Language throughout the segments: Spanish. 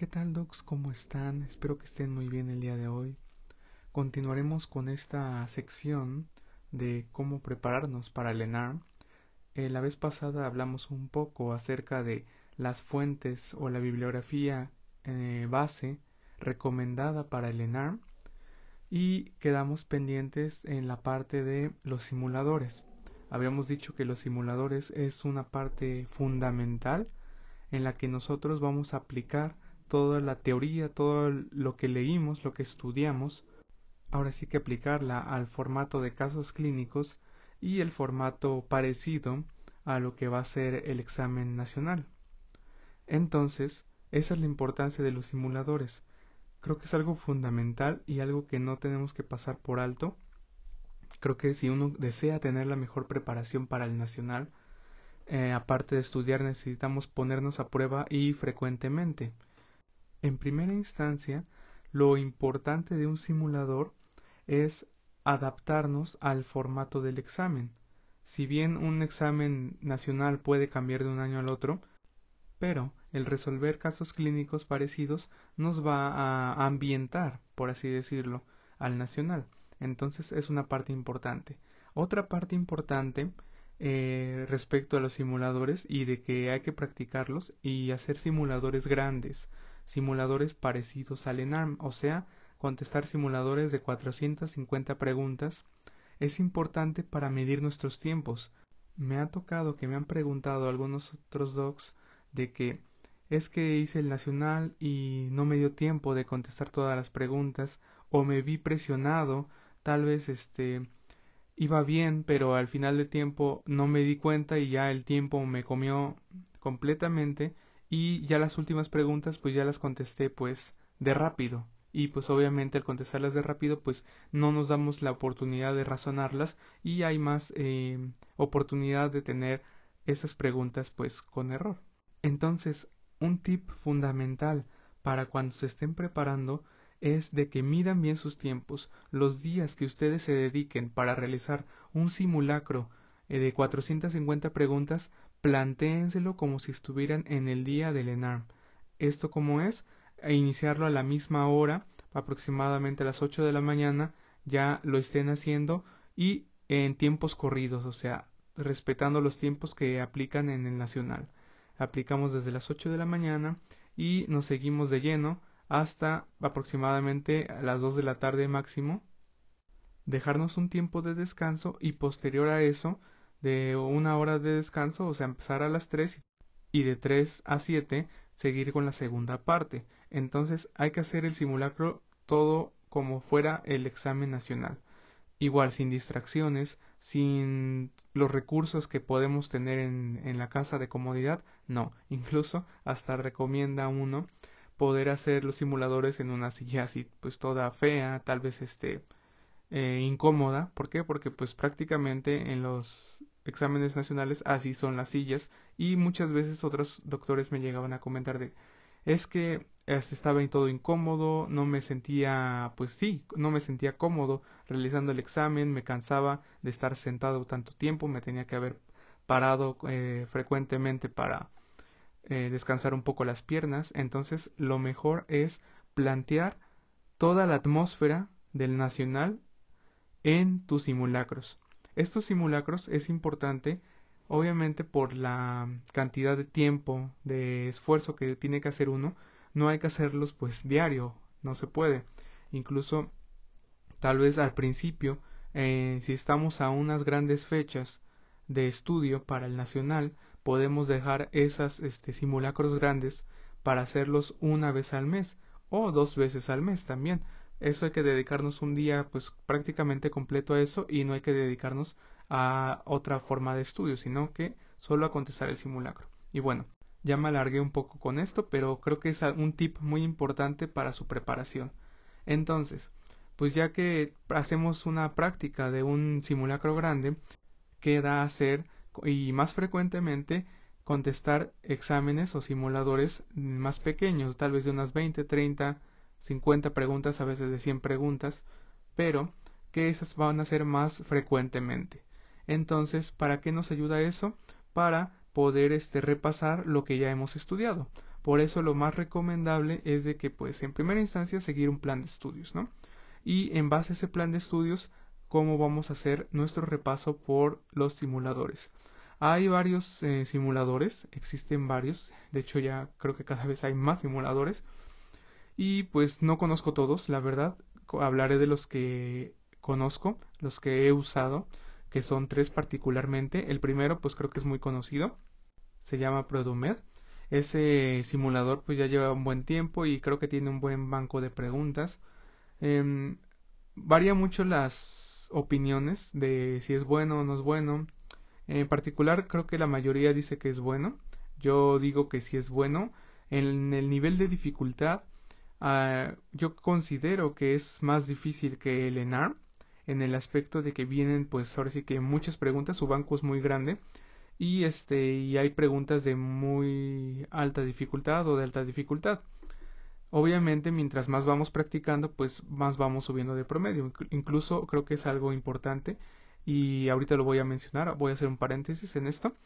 ¿Qué tal, docs? ¿Cómo están? Espero que estén muy bien el día de hoy. Continuaremos con esta sección de cómo prepararnos para el ENARM. Eh, la vez pasada hablamos un poco acerca de las fuentes o la bibliografía eh, base recomendada para el ENARM y quedamos pendientes en la parte de los simuladores. Habíamos dicho que los simuladores es una parte fundamental en la que nosotros vamos a aplicar toda la teoría, todo lo que leímos, lo que estudiamos, ahora sí que aplicarla al formato de casos clínicos y el formato parecido a lo que va a ser el examen nacional. Entonces, esa es la importancia de los simuladores. Creo que es algo fundamental y algo que no tenemos que pasar por alto. Creo que si uno desea tener la mejor preparación para el nacional, eh, aparte de estudiar necesitamos ponernos a prueba y frecuentemente. En primera instancia, lo importante de un simulador es adaptarnos al formato del examen. Si bien un examen nacional puede cambiar de un año al otro, pero el resolver casos clínicos parecidos nos va a ambientar, por así decirlo, al nacional. Entonces es una parte importante. Otra parte importante eh, respecto a los simuladores y de que hay que practicarlos y hacer simuladores grandes simuladores parecidos al ENARM, o sea, contestar simuladores de 450 preguntas, es importante para medir nuestros tiempos. Me ha tocado que me han preguntado algunos otros docs de que es que hice el nacional y no me dio tiempo de contestar todas las preguntas o me vi presionado, tal vez este iba bien, pero al final de tiempo no me di cuenta y ya el tiempo me comió completamente y ya las últimas preguntas pues ya las contesté pues de rápido. Y pues obviamente al contestarlas de rápido pues no nos damos la oportunidad de razonarlas y hay más eh, oportunidad de tener esas preguntas pues con error. Entonces un tip fundamental para cuando se estén preparando es de que midan bien sus tiempos los días que ustedes se dediquen para realizar un simulacro eh, de 450 preguntas plantéenselo como si estuvieran en el día del ENARM. Esto como es, e iniciarlo a la misma hora, aproximadamente a las 8 de la mañana, ya lo estén haciendo y en tiempos corridos, o sea, respetando los tiempos que aplican en el nacional. Aplicamos desde las 8 de la mañana y nos seguimos de lleno hasta aproximadamente a las 2 de la tarde máximo. Dejarnos un tiempo de descanso y posterior a eso de una hora de descanso, o sea, empezar a las 3 y de 3 a 7 seguir con la segunda parte. Entonces hay que hacer el simulacro todo como fuera el examen nacional. Igual sin distracciones, sin los recursos que podemos tener en, en la casa de comodidad, no. Incluso hasta recomienda uno poder hacer los simuladores en una silla así pues toda fea, tal vez este eh, incómoda. ¿Por qué? Porque pues prácticamente en los exámenes nacionales así son las sillas y muchas veces otros doctores me llegaban a comentar de es que este, estaba todo incómodo, no me sentía, pues sí, no me sentía cómodo realizando el examen, me cansaba de estar sentado tanto tiempo, me tenía que haber parado eh, frecuentemente para eh, descansar un poco las piernas, entonces lo mejor es plantear toda la atmósfera del nacional en tus simulacros. Estos simulacros es importante obviamente por la cantidad de tiempo, de esfuerzo que tiene que hacer uno, no hay que hacerlos pues diario, no se puede. Incluso tal vez al principio, eh, si estamos a unas grandes fechas de estudio para el nacional, podemos dejar esas este, simulacros grandes para hacerlos una vez al mes o dos veces al mes también eso hay que dedicarnos un día pues prácticamente completo a eso y no hay que dedicarnos a otra forma de estudio, sino que solo a contestar el simulacro. Y bueno, ya me alargué un poco con esto, pero creo que es un tip muy importante para su preparación. Entonces, pues ya que hacemos una práctica de un simulacro grande, queda hacer y más frecuentemente contestar exámenes o simuladores más pequeños, tal vez de unas 20, 30 50 preguntas, a veces de 100 preguntas, pero que esas van a ser más frecuentemente. Entonces, ¿para qué nos ayuda eso? Para poder este, repasar lo que ya hemos estudiado. Por eso lo más recomendable es de que pues en primera instancia seguir un plan de estudios, ¿no? Y en base a ese plan de estudios, cómo vamos a hacer nuestro repaso por los simuladores. Hay varios eh, simuladores, existen varios, de hecho ya creo que cada vez hay más simuladores y pues no conozco todos, la verdad, hablaré de los que conozco, los que he usado, que son tres particularmente. El primero pues creo que es muy conocido, se llama Produmed. Ese simulador pues ya lleva un buen tiempo y creo que tiene un buen banco de preguntas. Eh, varía mucho las opiniones de si es bueno o no es bueno. En particular, creo que la mayoría dice que es bueno. Yo digo que sí es bueno. En el nivel de dificultad, uh, yo considero que es más difícil que el ENAR en el aspecto de que vienen, pues ahora sí que muchas preguntas. Su banco es muy grande y este y hay preguntas de muy alta dificultad o de alta dificultad. Obviamente, mientras más vamos practicando, pues más vamos subiendo de promedio. Incluso creo que es algo importante y ahorita lo voy a mencionar, voy a hacer un paréntesis en esto,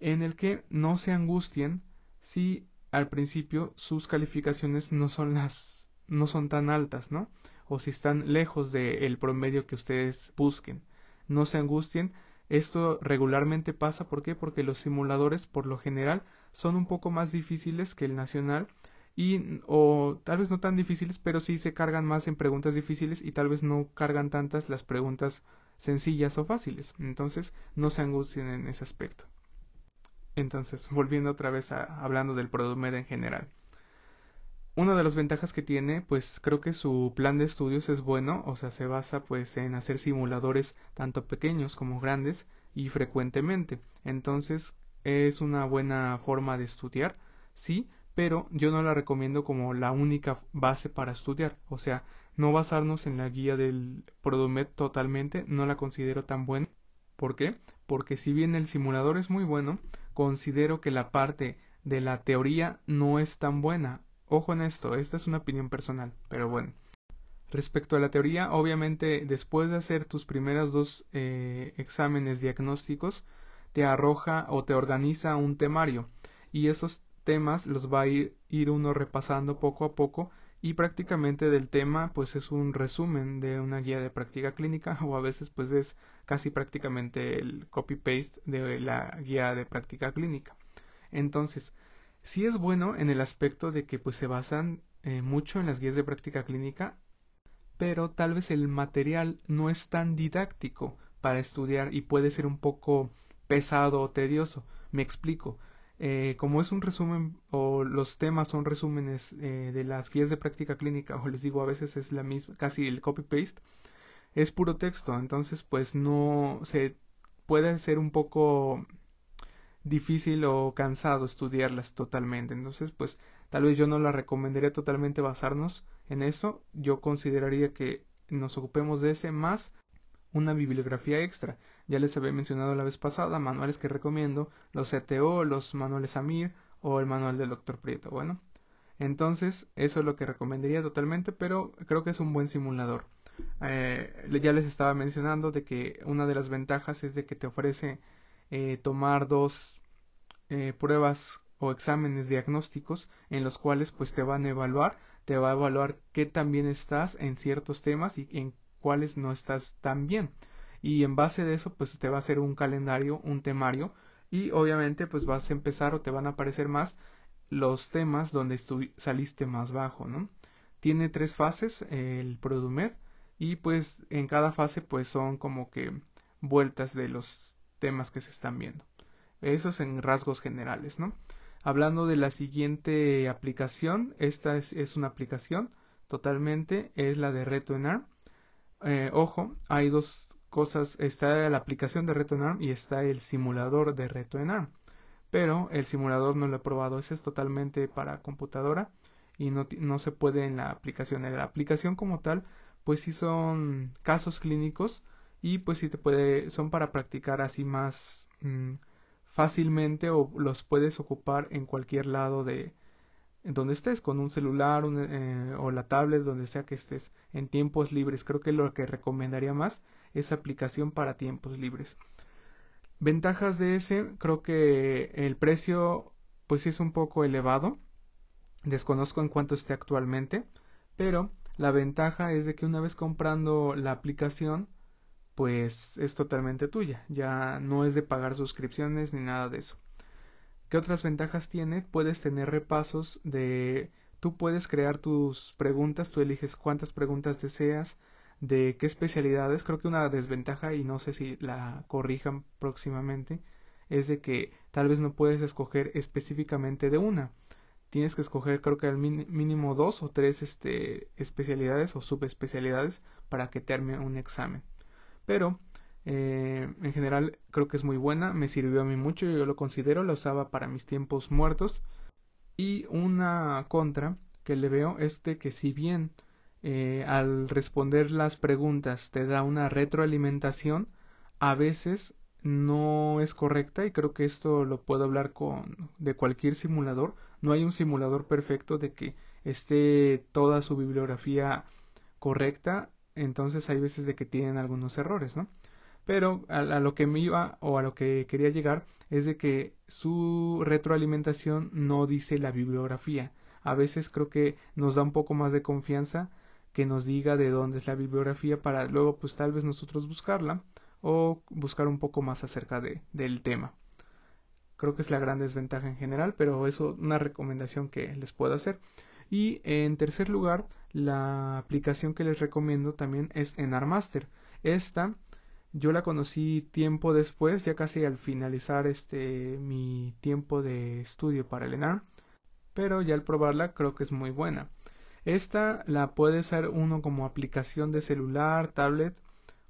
en el que no se angustien si al principio sus calificaciones no son las no son tan altas, ¿no? O si están lejos del promedio que ustedes busquen. No se angustien. Esto regularmente pasa, ¿por qué? Porque los simuladores, por lo general, son un poco más difíciles que el nacional y o tal vez no tan difíciles, pero sí se cargan más en preguntas difíciles y tal vez no cargan tantas las preguntas sencillas o fáciles. Entonces, no se angustien en ese aspecto. Entonces, volviendo otra vez a hablando del ProduMed en general. Una de las ventajas que tiene, pues creo que su plan de estudios es bueno, o sea, se basa pues en hacer simuladores tanto pequeños como grandes y frecuentemente. Entonces, es una buena forma de estudiar, sí, pero yo no la recomiendo como la única base para estudiar. O sea, no basarnos en la guía del Produmet totalmente, no la considero tan buena. ¿Por qué? Porque si bien el simulador es muy bueno, considero que la parte de la teoría no es tan buena. Ojo en esto, esta es una opinión personal, pero bueno. Respecto a la teoría, obviamente después de hacer tus primeros dos eh, exámenes diagnósticos, te arroja o te organiza un temario y esos temas los va a ir, ir uno repasando poco a poco y prácticamente del tema pues es un resumen de una guía de práctica clínica o a veces pues es casi prácticamente el copy paste de la guía de práctica clínica. Entonces sí es bueno en el aspecto de que pues se basan eh, mucho en las guías de práctica clínica pero tal vez el material no es tan didáctico para estudiar y puede ser un poco pesado o tedioso. Me explico eh, como es un resumen o los temas son resúmenes eh, de las guías de práctica clínica o les digo a veces es la misma casi el copy paste es puro texto. Entonces pues no se puede ser un poco difícil o cansado estudiarlas totalmente. Entonces pues tal vez yo no la recomendaría totalmente basarnos en eso. Yo consideraría que nos ocupemos de ese más una bibliografía extra. Ya les había mencionado la vez pasada manuales que recomiendo, los CTO, los manuales AMIR o el manual del Dr. Prieto. Bueno, entonces eso es lo que recomendaría totalmente, pero creo que es un buen simulador. Eh, ya les estaba mencionando de que una de las ventajas es de que te ofrece eh, tomar dos eh, pruebas o exámenes diagnósticos en los cuales pues te van a evaluar, te va a evaluar qué tan bien estás en ciertos temas y en cuáles no estás tan bien. Y en base de eso, pues te va a hacer un calendario, un temario, y obviamente pues vas a empezar o te van a aparecer más los temas donde saliste más bajo, ¿no? Tiene tres fases el Produmed y pues en cada fase pues son como que vueltas de los temas que se están viendo. Eso es en rasgos generales, ¿no? Hablando de la siguiente aplicación, esta es, es una aplicación totalmente, es la de Reto eh, ojo, hay dos cosas, está la aplicación de Reto y está el simulador de Reto Pero el simulador no lo he probado, ese es totalmente para computadora y no, no se puede en la aplicación. En la aplicación como tal, pues sí son casos clínicos y pues sí te puede, son para practicar así más mm, fácilmente o los puedes ocupar en cualquier lado de, donde estés, con un celular eh, o la tablet, donde sea que estés, en tiempos libres. Creo que lo que recomendaría más es aplicación para tiempos libres. Ventajas de ese, creo que el precio pues sí es un poco elevado. Desconozco en cuánto esté actualmente, pero la ventaja es de que una vez comprando la aplicación, pues es totalmente tuya, ya no es de pagar suscripciones ni nada de eso. ¿Qué otras ventajas tiene? Puedes tener repasos de... Tú puedes crear tus preguntas, tú eliges cuántas preguntas deseas, de qué especialidades. Creo que una desventaja, y no sé si la corrijan próximamente, es de que tal vez no puedes escoger específicamente de una. Tienes que escoger creo que al mínimo dos o tres este, especialidades o subespecialidades para que te arme un examen. Pero eh, en general creo que es muy buena, me sirvió a mí mucho, yo lo considero, la usaba para mis tiempos muertos. Y una contra que le veo es de que si bien eh, al responder las preguntas te da una retroalimentación, a veces no es correcta y creo que esto lo puedo hablar con de cualquier simulador. No hay un simulador perfecto de que esté toda su bibliografía correcta, entonces hay veces de que tienen algunos errores, ¿no? Pero a, lo que me iba o a lo que quería llegar es de que su retroalimentación no dice la bibliografía. A veces creo que nos da un poco más de confianza que nos diga de dónde es la bibliografía para luego pues tal vez nosotros buscarla o buscar un poco más acerca de, del tema. Creo que es la gran desventaja en general, pero eso una recomendación que les puedo hacer. Y en tercer lugar, la aplicación que les recomiendo también es Enarmaster. Esta yo la conocí tiempo después, ya casi al finalizar este mi tiempo de estudio para el ENAR, pero ya al probarla creo que es muy buena. Esta la puede usar uno como aplicación de celular, tablet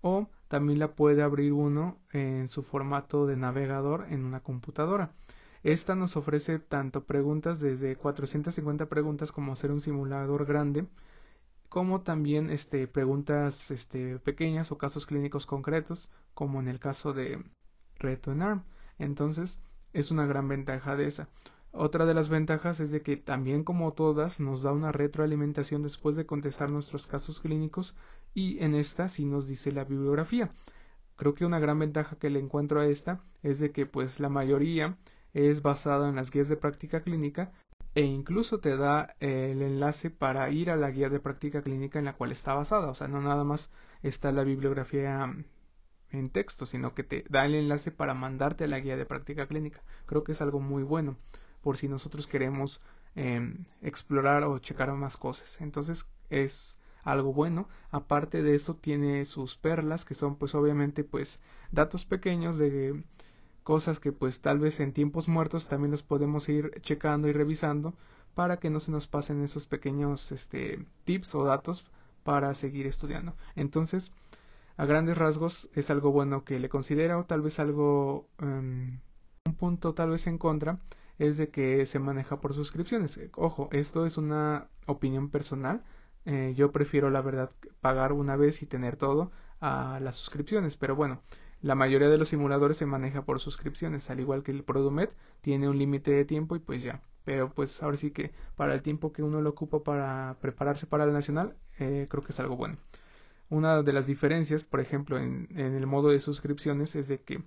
o también la puede abrir uno en su formato de navegador en una computadora. Esta nos ofrece tanto preguntas desde 450 preguntas como ser un simulador grande, como también este, preguntas este, pequeñas o casos clínicos concretos, como en el caso de Reto en ARM. Entonces, es una gran ventaja de esa. Otra de las ventajas es de que también como todas nos da una retroalimentación después de contestar nuestros casos clínicos y en esta sí nos dice la bibliografía. Creo que una gran ventaja que le encuentro a esta es de que pues la mayoría es basada en las guías de práctica clínica e incluso te da el enlace para ir a la guía de práctica clínica en la cual está basada. O sea, no nada más está la bibliografía en texto, sino que te da el enlace para mandarte a la guía de práctica clínica. Creo que es algo muy bueno por si nosotros queremos em, explorar o checar más cosas. Entonces es algo bueno. Aparte de eso tiene sus perlas que son pues obviamente pues datos pequeños de cosas que pues tal vez en tiempos muertos también los podemos ir checando y revisando para que no se nos pasen esos pequeños este, tips o datos para seguir estudiando. Entonces, a grandes rasgos es algo bueno que le considera o tal vez algo em, un punto tal vez en contra es de que se maneja por suscripciones. Ojo, esto es una opinión personal. Eh, yo prefiero, la verdad, pagar una vez y tener todo a las suscripciones. Pero bueno, la mayoría de los simuladores se maneja por suscripciones, al igual que el Produmet tiene un límite de tiempo y pues ya. Pero pues ahora sí que para el tiempo que uno lo ocupa para prepararse para el nacional, eh, creo que es algo bueno. Una de las diferencias, por ejemplo, en, en el modo de suscripciones es de que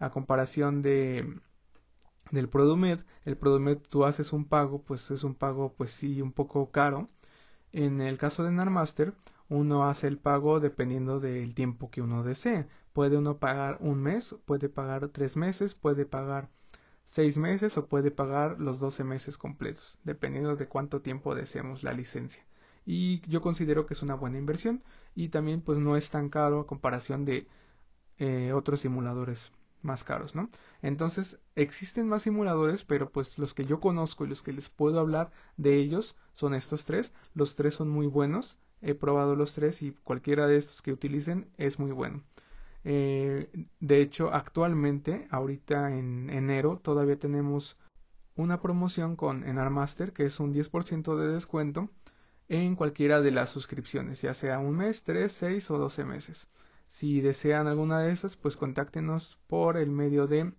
a comparación de del Produmed, el Produmed tú haces un pago, pues es un pago pues sí un poco caro. En el caso de Narmaster, uno hace el pago dependiendo del tiempo que uno desee. Puede uno pagar un mes, puede pagar tres meses, puede pagar seis meses o puede pagar los doce meses completos, dependiendo de cuánto tiempo deseemos la licencia. Y yo considero que es una buena inversión y también pues no es tan caro a comparación de eh, otros simuladores más caros, ¿no? Entonces, existen más simuladores, pero pues los que yo conozco y los que les puedo hablar de ellos son estos tres. Los tres son muy buenos. He probado los tres y cualquiera de estos que utilicen es muy bueno. Eh, de hecho, actualmente, ahorita en enero, todavía tenemos una promoción con Enarmaster que es un 10% de descuento en cualquiera de las suscripciones, ya sea un mes, tres, seis o doce meses. Si desean alguna de esas, pues contáctenos por el medio de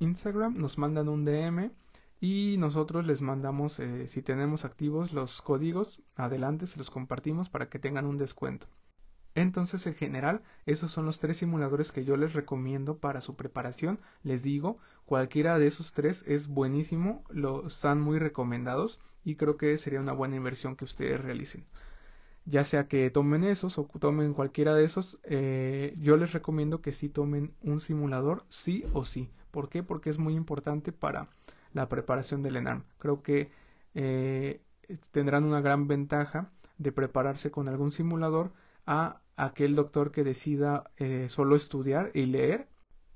Instagram, nos mandan un DM y nosotros les mandamos, eh, si tenemos activos los códigos, adelante se los compartimos para que tengan un descuento. Entonces, en general, esos son los tres simuladores que yo les recomiendo para su preparación. Les digo, cualquiera de esos tres es buenísimo, lo, están muy recomendados y creo que sería una buena inversión que ustedes realicen. Ya sea que tomen esos o tomen cualquiera de esos, eh, yo les recomiendo que sí tomen un simulador sí o sí. ¿Por qué? Porque es muy importante para la preparación del ENARM. Creo que eh, tendrán una gran ventaja de prepararse con algún simulador a aquel doctor que decida eh, solo estudiar y leer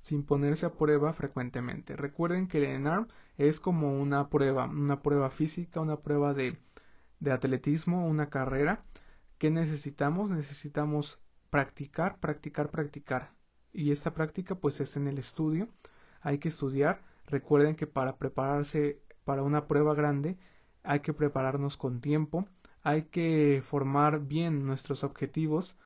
sin ponerse a prueba frecuentemente. Recuerden que el ENARM es como una prueba, una prueba física, una prueba de, de atletismo, una carrera. ¿Qué necesitamos? Necesitamos practicar, practicar, practicar. Y esta práctica pues es en el estudio. Hay que estudiar. Recuerden que para prepararse para una prueba grande hay que prepararnos con tiempo, hay que formar bien nuestros objetivos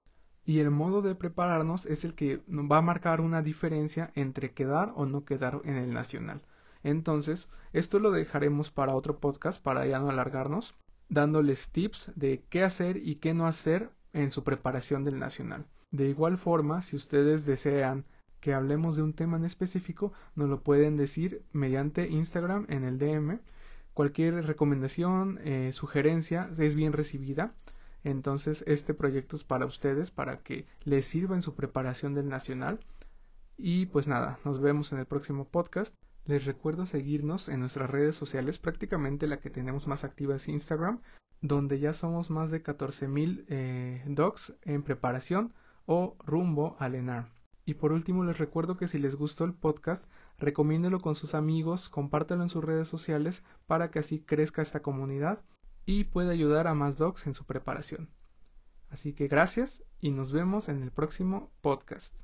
y el modo de prepararnos es el que va a marcar una diferencia entre quedar o no quedar en el nacional. Entonces, esto lo dejaremos para otro podcast para ya no alargarnos, dándoles tips de qué hacer y qué no hacer en su preparación del nacional. De igual forma, si ustedes desean que hablemos de un tema en específico, nos lo pueden decir mediante Instagram en el DM. Cualquier recomendación, eh, sugerencia es bien recibida. Entonces, este proyecto es para ustedes, para que les sirva en su preparación del nacional. Y pues nada, nos vemos en el próximo podcast. Les recuerdo seguirnos en nuestras redes sociales, prácticamente la que tenemos más activa es Instagram, donde ya somos más de 14.000 eh, docs en preparación o rumbo al ENAR. Y por último les recuerdo que si les gustó el podcast, recomiéndelo con sus amigos, compártelo en sus redes sociales para que así crezca esta comunidad y pueda ayudar a más docs en su preparación. Así que gracias y nos vemos en el próximo podcast.